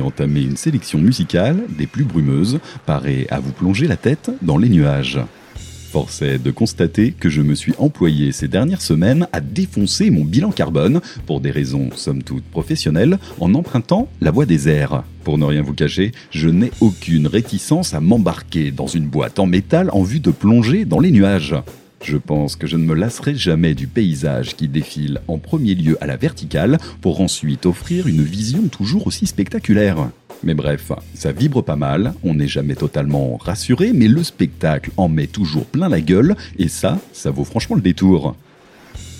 qui entamez une sélection musicale des plus brumeuses, parée à vous plonger la tête dans les nuages. Force est de constater que je me suis employé ces dernières semaines à défoncer mon bilan carbone, pour des raisons somme toute professionnelles, en empruntant la voie des airs. Pour ne rien vous cacher, je n'ai aucune réticence à m'embarquer dans une boîte en métal en vue de plonger dans les nuages. Je pense que je ne me lasserai jamais du paysage qui défile en premier lieu à la verticale pour ensuite offrir une vision toujours aussi spectaculaire. Mais bref, ça vibre pas mal, on n'est jamais totalement rassuré, mais le spectacle en met toujours plein la gueule, et ça, ça vaut franchement le détour.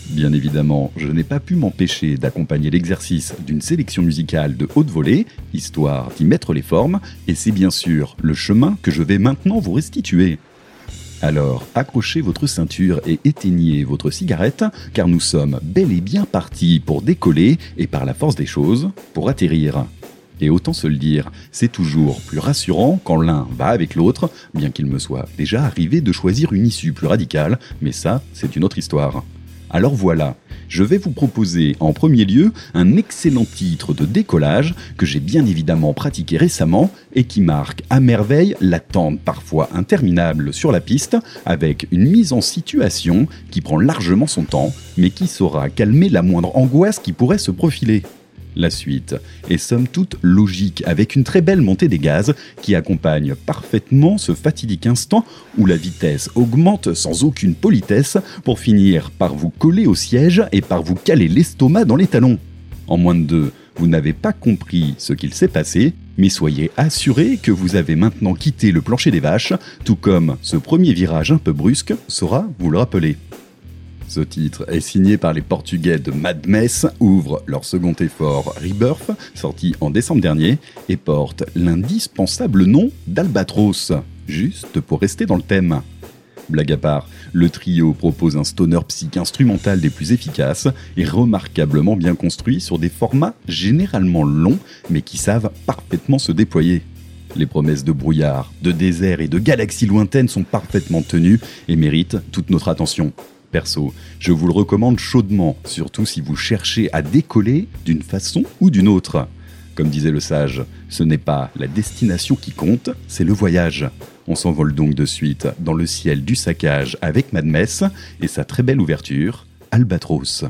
Bien évidemment, je n'ai pas pu m'empêcher d'accompagner l'exercice d'une sélection musicale de haute volée, histoire d'y mettre les formes, et c'est bien sûr le chemin que je vais maintenant vous restituer. Alors, accrochez votre ceinture et éteignez votre cigarette, car nous sommes bel et bien partis pour décoller et par la force des choses, pour atterrir. Et autant se le dire, c'est toujours plus rassurant quand l'un va avec l'autre, bien qu'il me soit déjà arrivé de choisir une issue plus radicale, mais ça, c'est une autre histoire. Alors voilà, je vais vous proposer en premier lieu un excellent titre de décollage que j'ai bien évidemment pratiqué récemment et qui marque à merveille l'attente parfois interminable sur la piste avec une mise en situation qui prend largement son temps mais qui saura calmer la moindre angoisse qui pourrait se profiler. La suite est somme toute logique avec une très belle montée des gaz qui accompagne parfaitement ce fatidique instant où la vitesse augmente sans aucune politesse pour finir par vous coller au siège et par vous caler l'estomac dans les talons. En moins de deux, vous n'avez pas compris ce qu'il s'est passé, mais soyez assurés que vous avez maintenant quitté le plancher des vaches, tout comme ce premier virage un peu brusque saura vous le rappeler. Ce titre est signé par les Portugais de Mad Mess, ouvre leur second effort Rebirth, sorti en décembre dernier, et porte l'indispensable nom d'Albatros, juste pour rester dans le thème. Blague à part, le trio propose un stoner psych instrumental des plus efficaces et remarquablement bien construit sur des formats généralement longs mais qui savent parfaitement se déployer. Les promesses de brouillard, de désert et de galaxies lointaines sont parfaitement tenues et méritent toute notre attention. Perso, je vous le recommande chaudement, surtout si vous cherchez à décoller d'une façon ou d'une autre. Comme disait le sage, ce n'est pas la destination qui compte, c'est le voyage. On s'envole donc de suite dans le ciel du saccage avec Madmess et sa très belle ouverture, Albatros.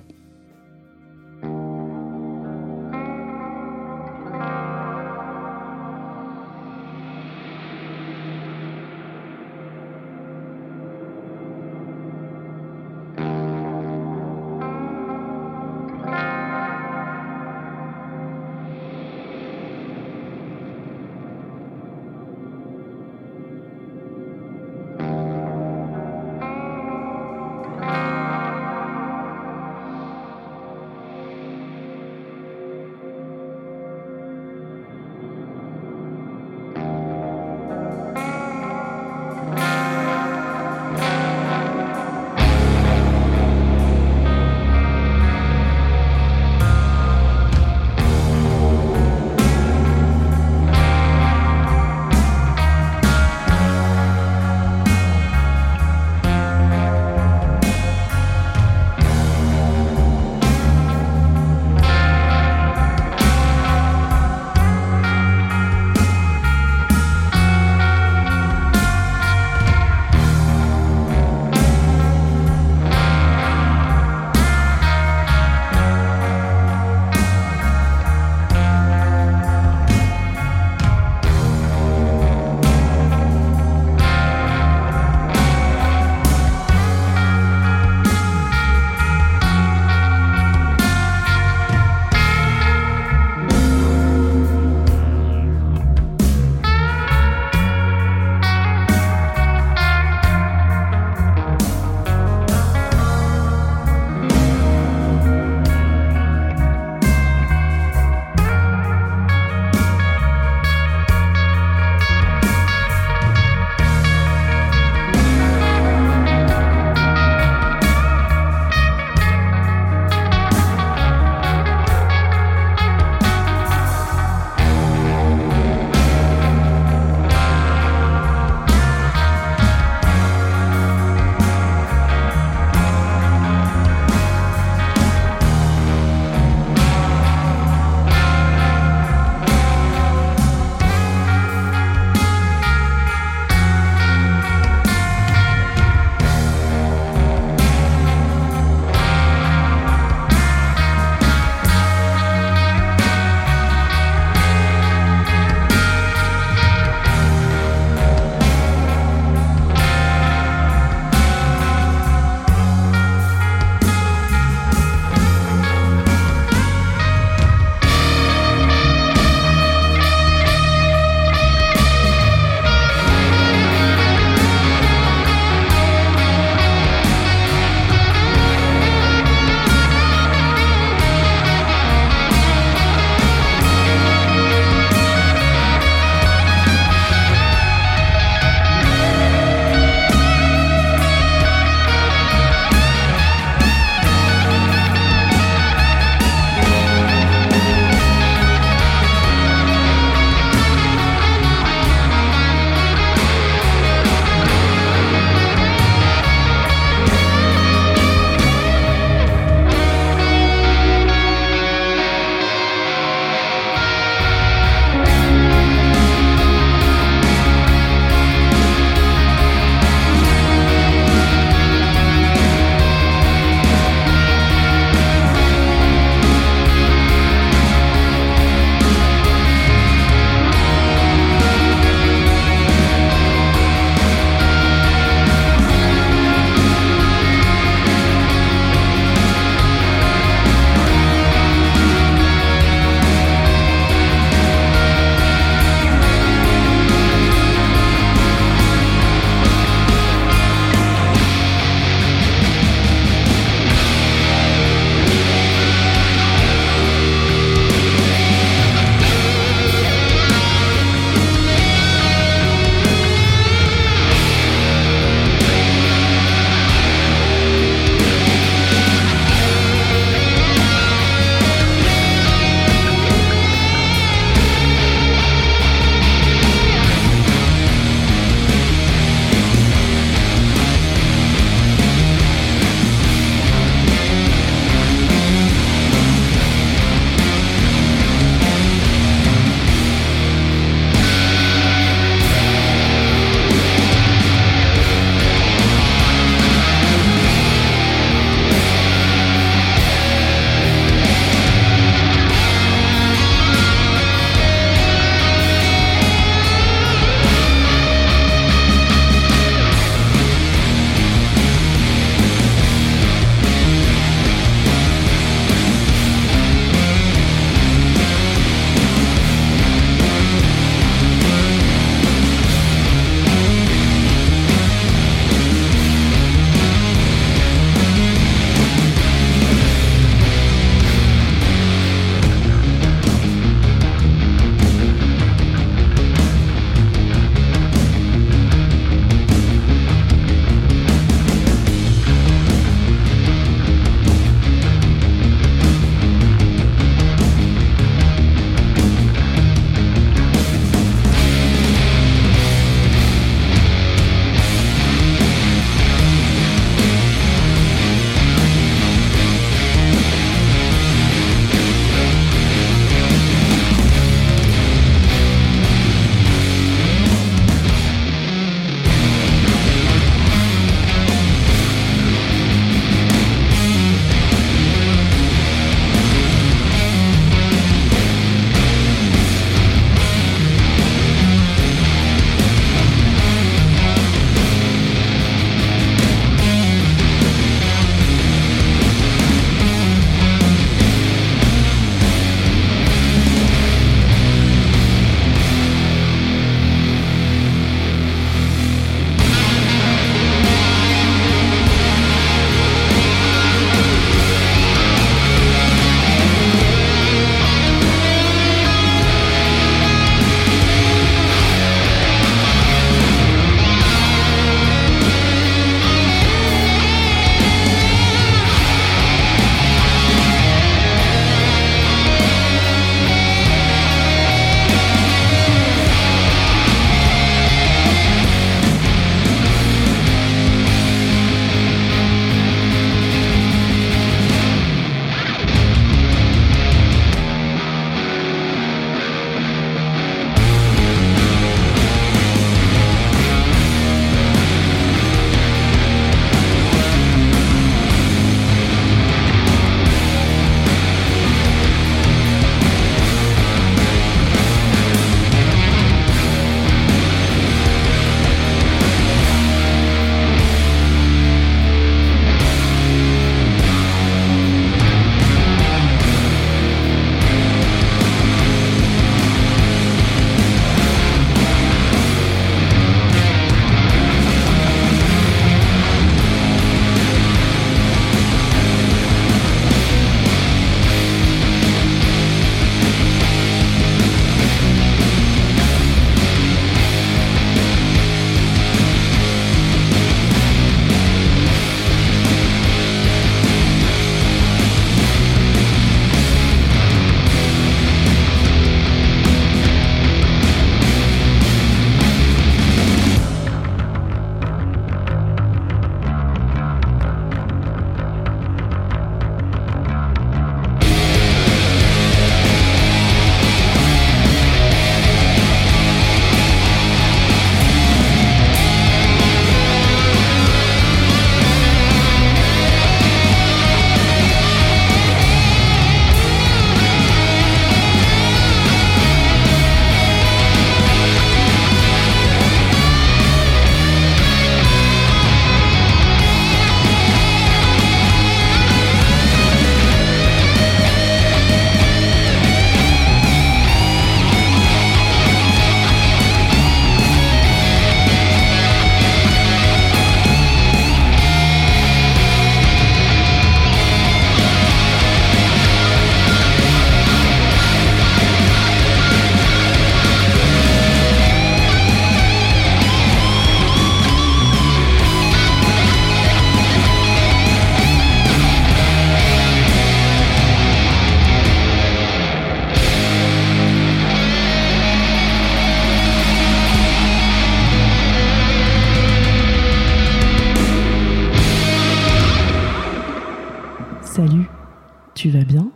Tu vas bien?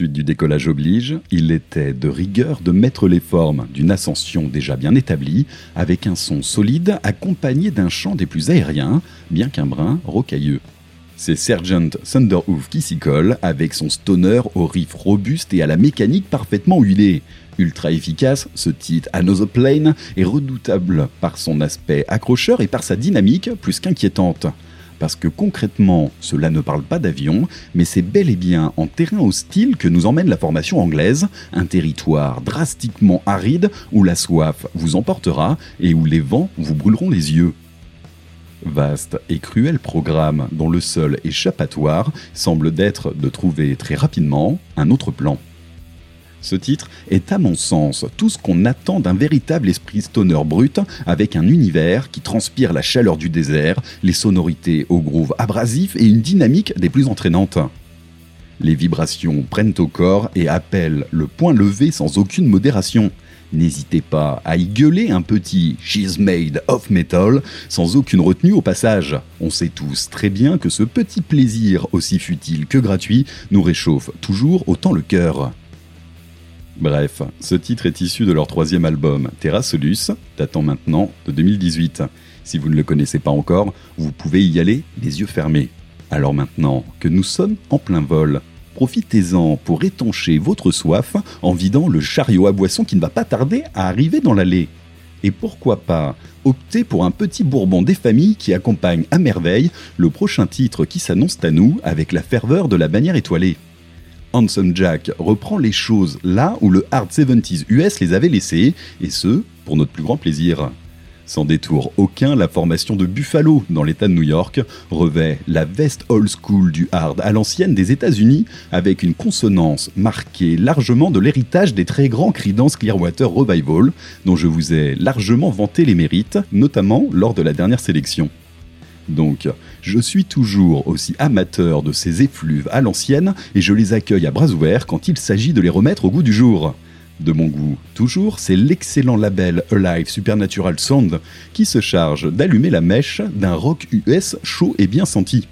Du décollage oblige, il était de rigueur de mettre les formes d'une ascension déjà bien établie, avec un son solide accompagné d'un chant des plus aériens, bien qu'un brin rocailleux. C'est Sergeant Thunderhoof qui s'y colle, avec son stoner au riff robuste et à la mécanique parfaitement huilée. Ultra efficace, ce titre Another Plane est redoutable par son aspect accrocheur et par sa dynamique plus qu'inquiétante parce que concrètement, cela ne parle pas d'avion, mais c'est bel et bien en terrain hostile que nous emmène la formation anglaise, un territoire drastiquement aride où la soif vous emportera et où les vents vous brûleront les yeux. Vaste et cruel programme dont le seul échappatoire semble d'être de trouver très rapidement un autre plan. Ce titre est à mon sens tout ce qu'on attend d'un véritable esprit stoner brut avec un univers qui transpire la chaleur du désert, les sonorités au groove abrasif et une dynamique des plus entraînantes. Les vibrations prennent au corps et appellent le point levé sans aucune modération. N'hésitez pas à y gueuler un petit She's made of metal sans aucune retenue au passage. On sait tous très bien que ce petit plaisir, aussi futile que gratuit, nous réchauffe toujours autant le cœur. Bref, ce titre est issu de leur troisième album, Terra Solus, datant maintenant de 2018. Si vous ne le connaissez pas encore, vous pouvez y aller les yeux fermés. Alors maintenant que nous sommes en plein vol, profitez-en pour étancher votre soif en vidant le chariot à boisson qui ne va pas tarder à arriver dans l'allée. Et pourquoi pas opter pour un petit bourbon des familles qui accompagne à merveille le prochain titre qui s'annonce à nous avec la ferveur de la bannière étoilée. Handsome Jack reprend les choses là où le Hard 70s US les avait laissées, et ce, pour notre plus grand plaisir. Sans détour aucun, la formation de Buffalo, dans l'État de New York, revêt la veste old school du hard à l'ancienne des États-Unis, avec une consonance marquée largement de l'héritage des très grands Creedence Clearwater Revival, dont je vous ai largement vanté les mérites, notamment lors de la dernière sélection. Donc, je suis toujours aussi amateur de ces effluves à l'ancienne et je les accueille à bras ouverts quand il s'agit de les remettre au goût du jour. De mon goût, toujours, c'est l'excellent label Alive Supernatural Sound qui se charge d'allumer la mèche d'un rock US chaud et bien senti.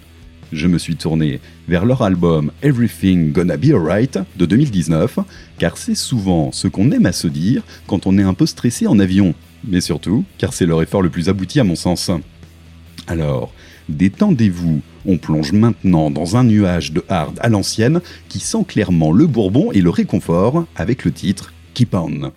Je me suis tourné vers leur album Everything Gonna Be Alright de 2019, car c'est souvent ce qu'on aime à se dire quand on est un peu stressé en avion, mais surtout car c'est leur effort le plus abouti à mon sens. Alors, détendez-vous, on plonge maintenant dans un nuage de hard à l'ancienne qui sent clairement le bourbon et le réconfort avec le titre Keep On.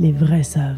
Les vrais savent.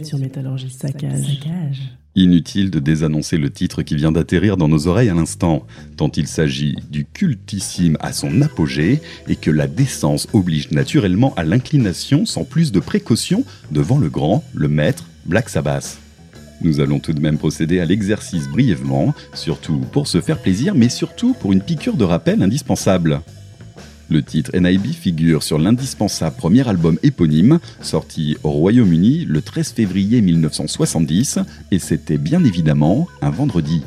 Sur Métallurgie Saccage. Saccage. Inutile de désannoncer le titre qui vient d'atterrir dans nos oreilles à l'instant, tant il s'agit du cultissime à son apogée et que la décence oblige naturellement à l'inclination sans plus de précaution devant le grand, le maître, Black Sabbath. Nous allons tout de même procéder à l'exercice brièvement, surtout pour se faire plaisir, mais surtout pour une piqûre de rappel indispensable. Le titre NIB figure sur l'indispensable premier album éponyme, sorti au Royaume-Uni le 13 février 1970, et c'était bien évidemment un vendredi.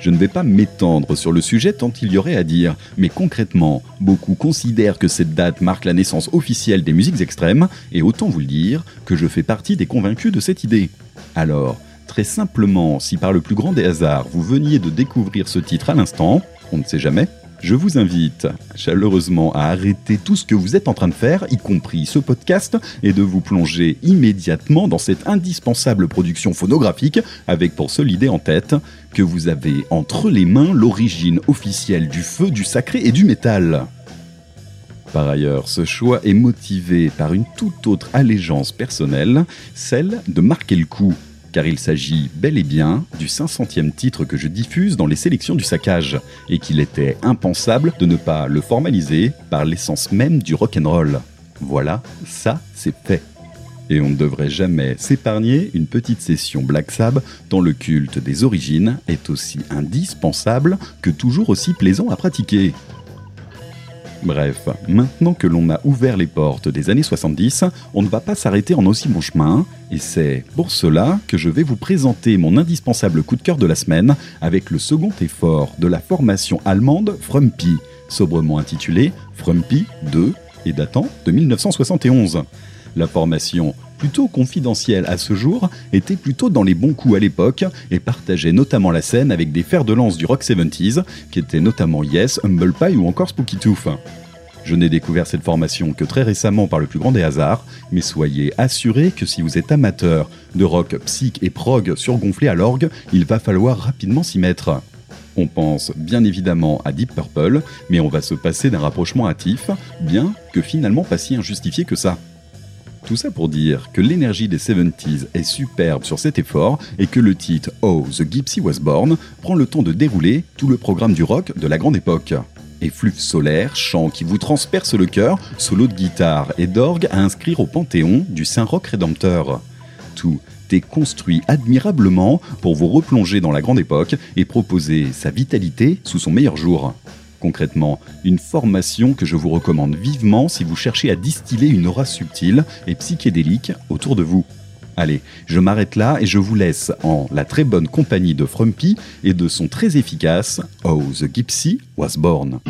Je ne vais pas m'étendre sur le sujet tant il y aurait à dire, mais concrètement, beaucoup considèrent que cette date marque la naissance officielle des musiques extrêmes, et autant vous le dire que je fais partie des convaincus de cette idée. Alors, très simplement, si par le plus grand des hasards vous veniez de découvrir ce titre à l'instant, on ne sait jamais, je vous invite chaleureusement à arrêter tout ce que vous êtes en train de faire, y compris ce podcast, et de vous plonger immédiatement dans cette indispensable production phonographique, avec pour seule idée en tête que vous avez entre les mains l'origine officielle du feu, du sacré et du métal. Par ailleurs, ce choix est motivé par une toute autre allégeance personnelle, celle de marquer le coup car il s'agit bel et bien du 500e titre que je diffuse dans les sélections du saccage, et qu'il était impensable de ne pas le formaliser par l'essence même du rock'n'roll. Voilà, ça c'est fait. Et on ne devrait jamais s'épargner une petite session Black Sabbath dont le culte des origines est aussi indispensable que toujours aussi plaisant à pratiquer. Bref, maintenant que l'on a ouvert les portes des années 70, on ne va pas s'arrêter en aussi bon chemin, et c'est pour cela que je vais vous présenter mon indispensable coup de cœur de la semaine avec le second effort de la formation allemande Frumpy, sobrement intitulé Frumpy 2 et datant de 1971. La formation, plutôt confidentielle à ce jour, était plutôt dans les bons coups à l'époque et partageait notamment la scène avec des fers de lance du rock 70s, qui étaient notamment Yes, Humble Pie ou encore Spooky Tooth. Je n'ai découvert cette formation que très récemment par le plus grand des hasards, mais soyez assurés que si vous êtes amateur de rock psych et prog surgonflé à l'orgue, il va falloir rapidement s'y mettre. On pense bien évidemment à Deep Purple, mais on va se passer d'un rapprochement hâtif, bien que finalement pas si injustifié que ça. Tout ça pour dire que l'énergie des 70s est superbe sur cet effort et que le titre Oh, The Gypsy Was Born prend le temps de dérouler tout le programme du rock de la grande époque. Effluve solaire, chant qui vous transperce le cœur, solo de guitare et d'orgue à inscrire au panthéon du Saint Rock Rédempteur. Tout est construit admirablement pour vous replonger dans la grande époque et proposer sa vitalité sous son meilleur jour concrètement Une formation que je vous recommande vivement si vous cherchez à distiller une aura subtile et psychédélique autour de vous. Allez, je m'arrête là et je vous laisse en la très bonne compagnie de Frumpy et de son très efficace Oh the Gypsy Was Born.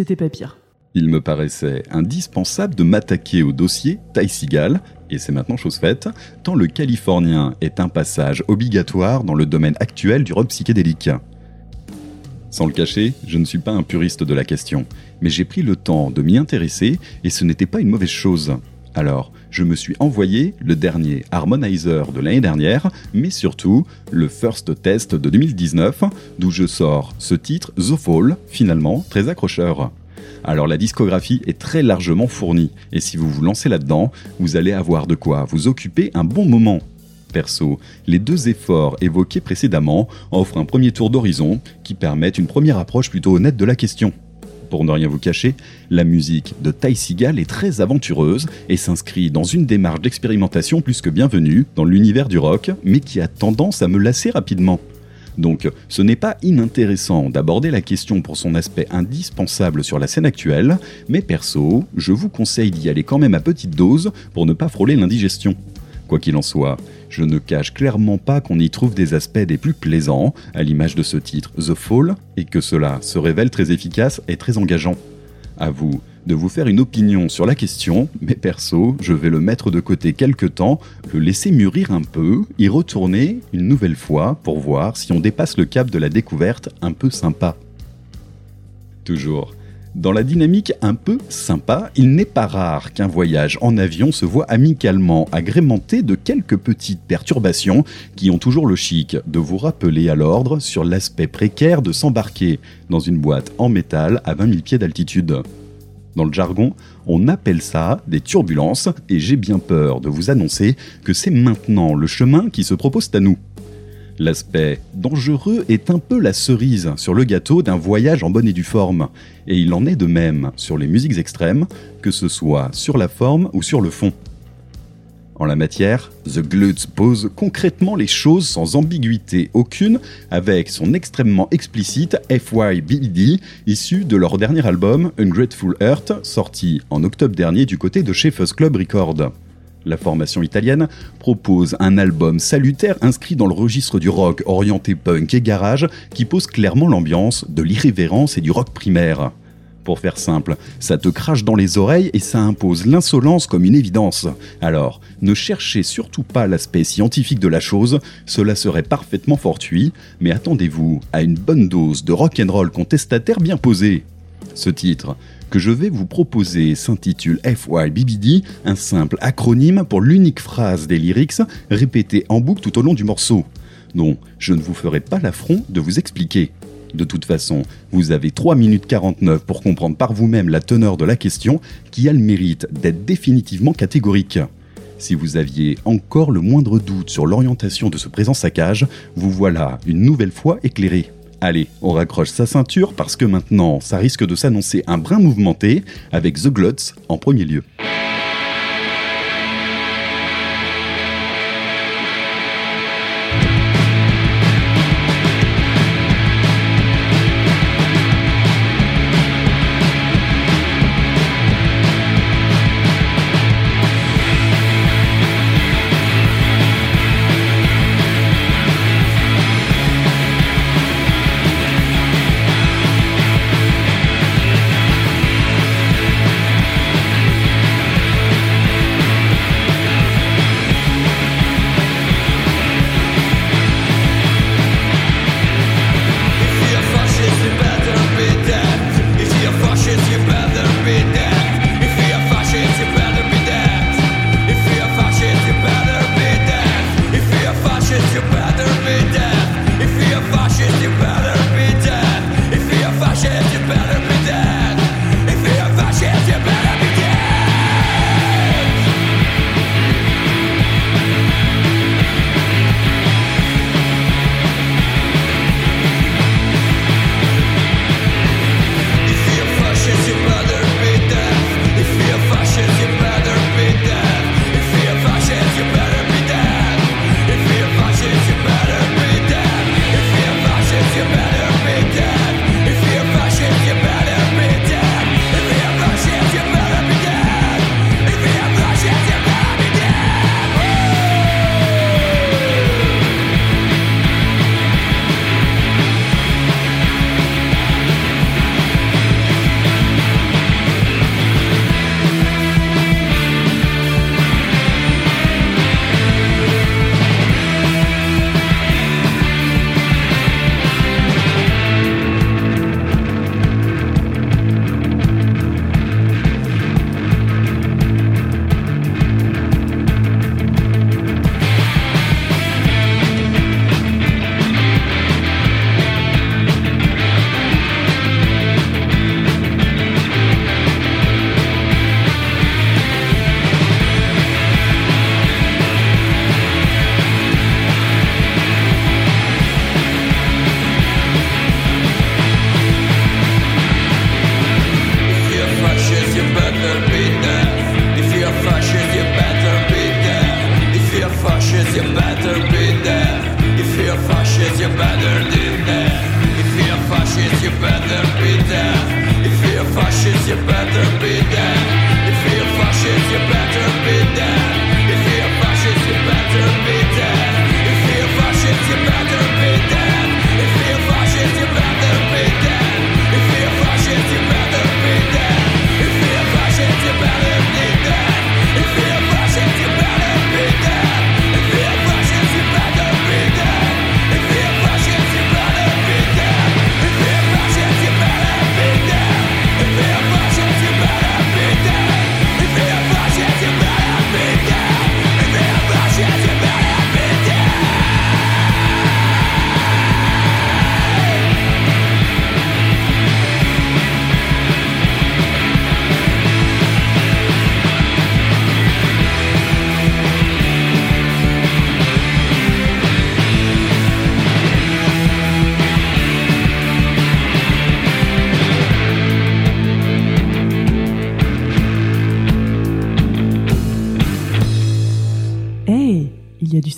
C'était pas pire. Il me paraissait indispensable de m'attaquer au dossier Ty Seagal, et c'est maintenant chose faite, tant le californien est un passage obligatoire dans le domaine actuel du rock psychédélique. Sans le cacher, je ne suis pas un puriste de la question, mais j'ai pris le temps de m'y intéresser et ce n'était pas une mauvaise chose. Alors, je me suis envoyé le dernier Harmonizer de l'année dernière, mais surtout le First Test de 2019, d'où je sors ce titre, The Fall, finalement très accrocheur. Alors la discographie est très largement fournie, et si vous vous lancez là-dedans, vous allez avoir de quoi vous occuper un bon moment. Perso, les deux efforts évoqués précédemment offrent un premier tour d'horizon qui permettent une première approche plutôt honnête de la question. Pour ne rien vous cacher, la musique de Ty Seagal est très aventureuse et s'inscrit dans une démarche d'expérimentation plus que bienvenue dans l'univers du rock, mais qui a tendance à me lasser rapidement. Donc ce n'est pas inintéressant d'aborder la question pour son aspect indispensable sur la scène actuelle, mais perso, je vous conseille d'y aller quand même à petite dose pour ne pas frôler l'indigestion. Quoi qu'il en soit, je ne cache clairement pas qu'on y trouve des aspects des plus plaisants, à l'image de ce titre The Fall, et que cela se révèle très efficace et très engageant. À vous de vous faire une opinion sur la question, mais perso, je vais le mettre de côté quelque temps, le laisser mûrir un peu, y retourner une nouvelle fois pour voir si on dépasse le cap de la découverte un peu sympa. Toujours. Dans la dynamique un peu sympa, il n'est pas rare qu'un voyage en avion se voit amicalement agrémenté de quelques petites perturbations qui ont toujours le chic de vous rappeler à l'ordre sur l'aspect précaire de s'embarquer dans une boîte en métal à 20 000 pieds d'altitude. Dans le jargon, on appelle ça des turbulences et j'ai bien peur de vous annoncer que c'est maintenant le chemin qui se propose à nous. L'aspect dangereux est un peu la cerise sur le gâteau d'un voyage en bonne et due forme, et il en est de même sur les musiques extrêmes, que ce soit sur la forme ou sur le fond. En la matière, The Glutz pose concrètement les choses sans ambiguïté aucune avec son extrêmement explicite FYBD issu de leur dernier album Ungrateful Earth sorti en octobre dernier du côté de chez Club Record. La formation italienne propose un album salutaire inscrit dans le registre du rock orienté punk et garage qui pose clairement l'ambiance de l'irrévérence et du rock primaire. Pour faire simple, ça te crache dans les oreilles et ça impose l'insolence comme une évidence. Alors, ne cherchez surtout pas l'aspect scientifique de la chose, cela serait parfaitement fortuit, mais attendez-vous à une bonne dose de rock'n'roll contestataire bien posée. Ce titre, que je vais vous proposer s'intitule FYBBD, un simple acronyme pour l'unique phrase des lyrics répétée en boucle tout au long du morceau. Non, je ne vous ferai pas l'affront de vous expliquer. De toute façon, vous avez 3 minutes 49 pour comprendre par vous-même la teneur de la question qui a le mérite d'être définitivement catégorique. Si vous aviez encore le moindre doute sur l'orientation de ce présent saccage, vous voilà une nouvelle fois éclairé. Allez, on raccroche sa ceinture parce que maintenant, ça risque de s'annoncer un brin mouvementé avec The Gluts en premier lieu.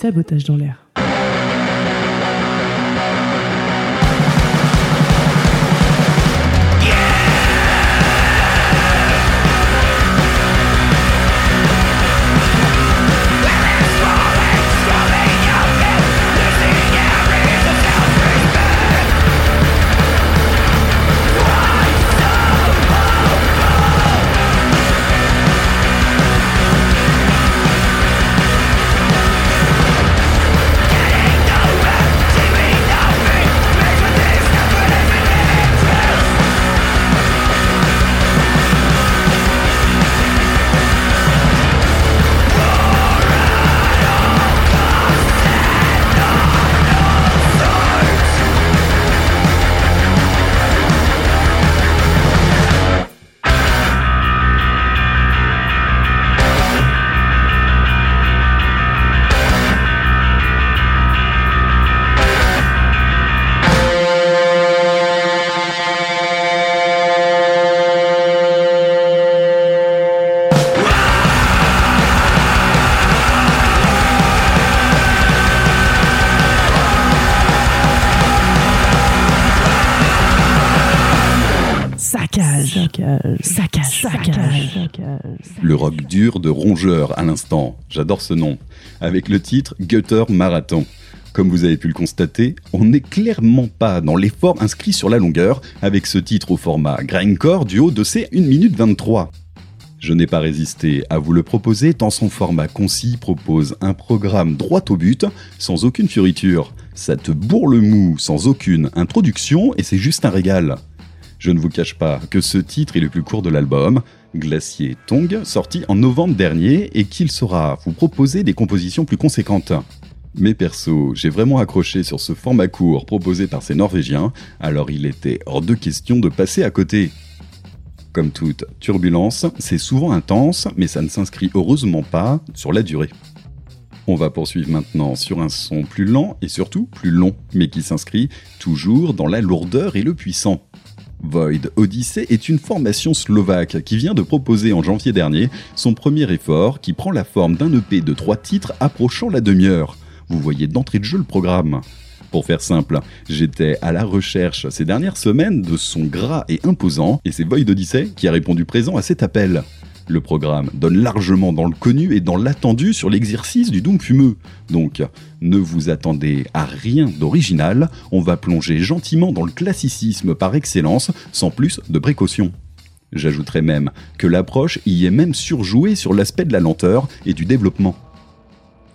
Sabotage dans l'air. Saccage, saccage, saccage, saccage, Le rock dur de Rongeur à l'instant, j'adore ce nom, avec le titre Gutter Marathon. Comme vous avez pu le constater, on n'est clairement pas dans l'effort inscrit sur la longueur avec ce titre au format grindcore du haut de ces 1 minute 23. Je n'ai pas résisté à vous le proposer tant son format concis propose un programme droit au but sans aucune fioriture. Ça te bourre le mou sans aucune introduction et c'est juste un régal. Je ne vous cache pas que ce titre est le plus court de l'album, Glacier Tong, sorti en novembre dernier et qu'il saura vous proposer des compositions plus conséquentes. Mais perso, j'ai vraiment accroché sur ce format court proposé par ces Norvégiens, alors il était hors de question de passer à côté. Comme toute turbulence, c'est souvent intense, mais ça ne s'inscrit heureusement pas sur la durée. On va poursuivre maintenant sur un son plus lent et surtout plus long, mais qui s'inscrit toujours dans la lourdeur et le puissant. Void Odyssey est une formation slovaque qui vient de proposer en janvier dernier son premier effort qui prend la forme d'un EP de trois titres approchant la demi-heure. Vous voyez d'entrée de jeu le programme. Pour faire simple, j'étais à la recherche ces dernières semaines de sons gras et imposants et c'est Void Odyssey qui a répondu présent à cet appel. Le programme donne largement dans le connu et dans l'attendu sur l'exercice du Doom fumeux. Donc, ne vous attendez à rien d'original, on va plonger gentiment dans le classicisme par excellence, sans plus de précautions. J'ajouterais même que l'approche y est même surjouée sur l'aspect de la lenteur et du développement.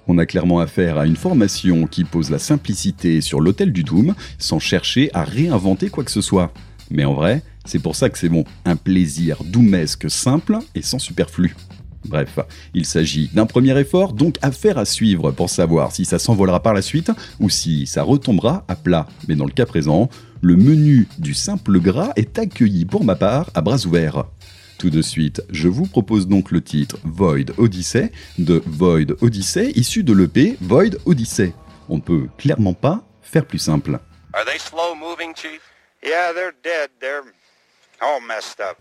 On a clairement affaire à une formation qui pose la simplicité sur l'autel du Doom sans chercher à réinventer quoi que ce soit. Mais en vrai, c'est pour ça que c'est bon. Un plaisir doumesque simple et sans superflu. Bref, il s'agit d'un premier effort, donc affaire à suivre pour savoir si ça s'envolera par la suite ou si ça retombera à plat. Mais dans le cas présent, le menu du simple gras est accueilli pour ma part à bras ouverts. Tout de suite, je vous propose donc le titre Void Odyssey de Void Odyssey issu de l'EP Void Odyssey. On ne peut clairement pas faire plus simple. Are they slow moving, Chief? Yeah, they're dead. They're all messed up.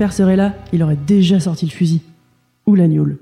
père serait là, il aurait déjà sorti le fusil. Ou la.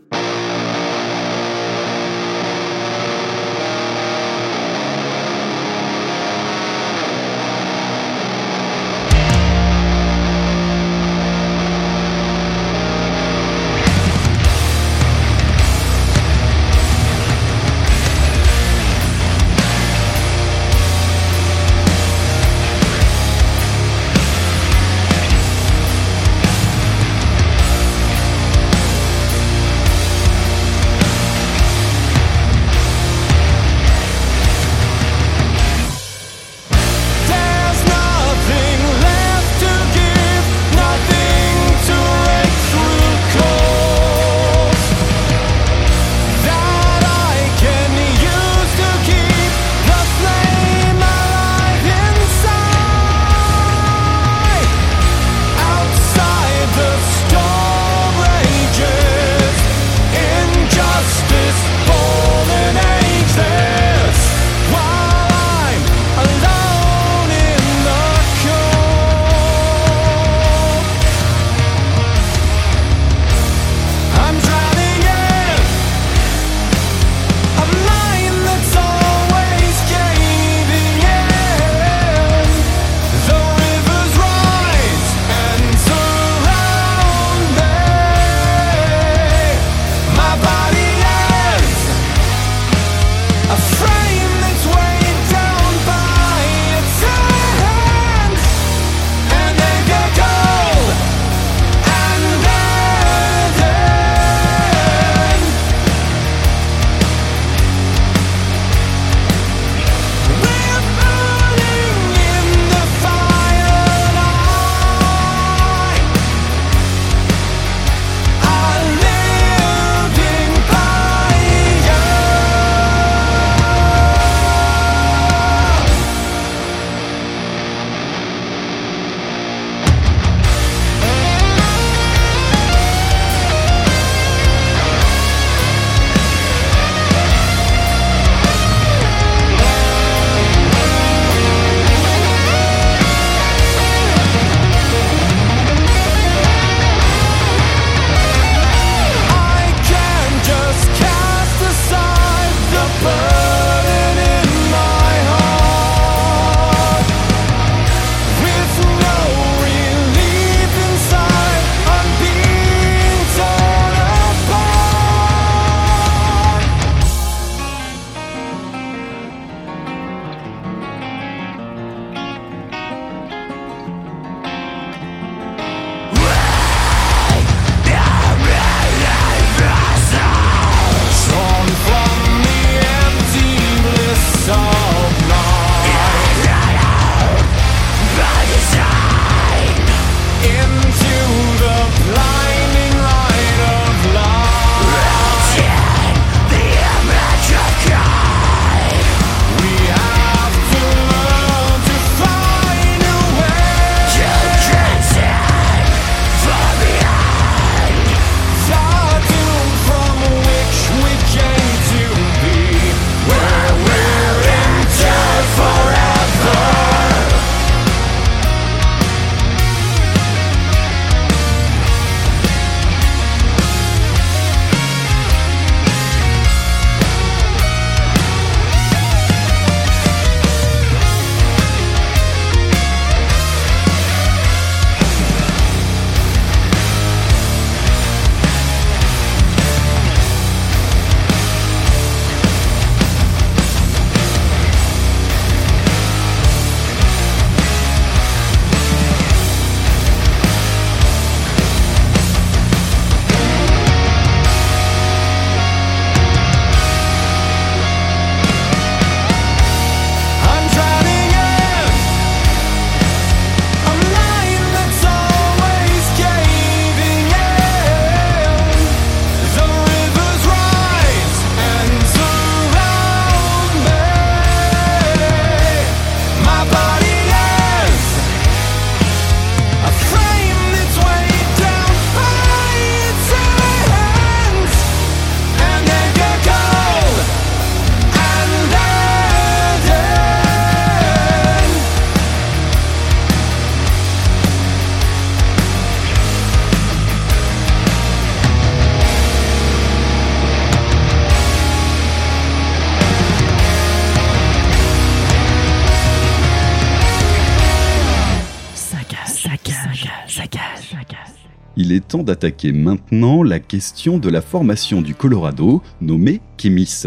Il est temps d'attaquer maintenant la question de la formation du Colorado, nommée Kemis.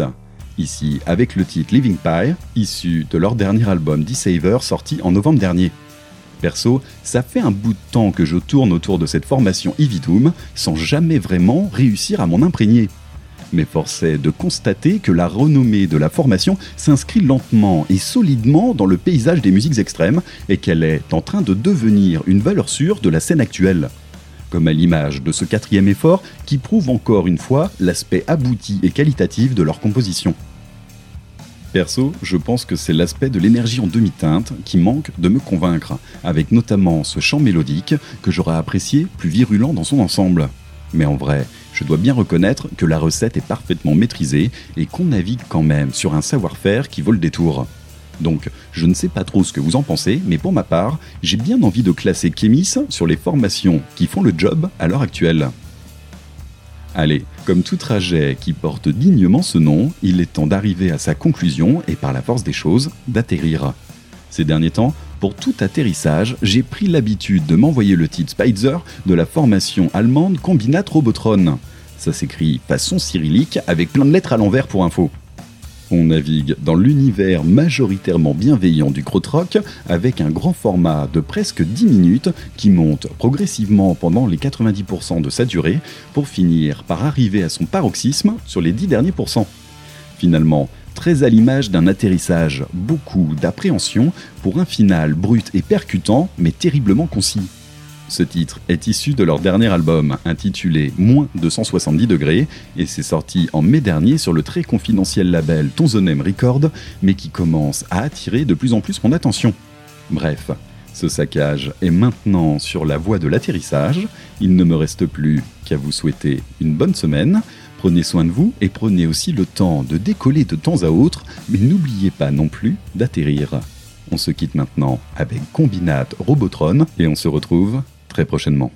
Ici, avec le titre Living Pie, issu de leur dernier album D-Saver sorti en novembre dernier. Perso, ça fait un bout de temps que je tourne autour de cette formation Evidoom sans jamais vraiment réussir à m'en imprégner. Mais force est de constater que la renommée de la formation s'inscrit lentement et solidement dans le paysage des musiques extrêmes et qu'elle est en train de devenir une valeur sûre de la scène actuelle. Comme à l'image de ce quatrième effort qui prouve encore une fois l'aspect abouti et qualitatif de leur composition. Perso, je pense que c'est l'aspect de l'énergie en demi-teinte qui manque de me convaincre, avec notamment ce chant mélodique que j'aurais apprécié plus virulent dans son ensemble. Mais en vrai, je dois bien reconnaître que la recette est parfaitement maîtrisée et qu'on navigue quand même sur un savoir-faire qui vaut le détour. Donc, je ne sais pas trop ce que vous en pensez, mais pour ma part, j'ai bien envie de classer Kémis sur les formations qui font le job à l'heure actuelle. Allez, comme tout trajet qui porte dignement ce nom, il est temps d'arriver à sa conclusion et par la force des choses, d'atterrir. Ces derniers temps, pour tout atterrissage, j'ai pris l'habitude de m'envoyer le titre Spitzer de la formation allemande Combinat Robotron. Ça s'écrit façon cyrillique avec plein de lettres à l'envers pour info. On navigue dans l'univers majoritairement bienveillant du krautrock avec un grand format de presque 10 minutes qui monte progressivement pendant les 90% de sa durée pour finir par arriver à son paroxysme sur les 10 derniers pourcents. Finalement, très à l'image d'un atterrissage, beaucoup d'appréhension pour un final brut et percutant mais terriblement concis. Ce titre est issu de leur dernier album, intitulé Moins de 170 degrés, et c'est sorti en mai dernier sur le très confidentiel label Tonzonem Record, mais qui commence à attirer de plus en plus mon attention. Bref, ce saccage est maintenant sur la voie de l'atterrissage. Il ne me reste plus qu'à vous souhaiter une bonne semaine. Prenez soin de vous et prenez aussi le temps de décoller de temps à autre, mais n'oubliez pas non plus d'atterrir. On se quitte maintenant avec Combinat Robotron et on se retrouve très prochainement.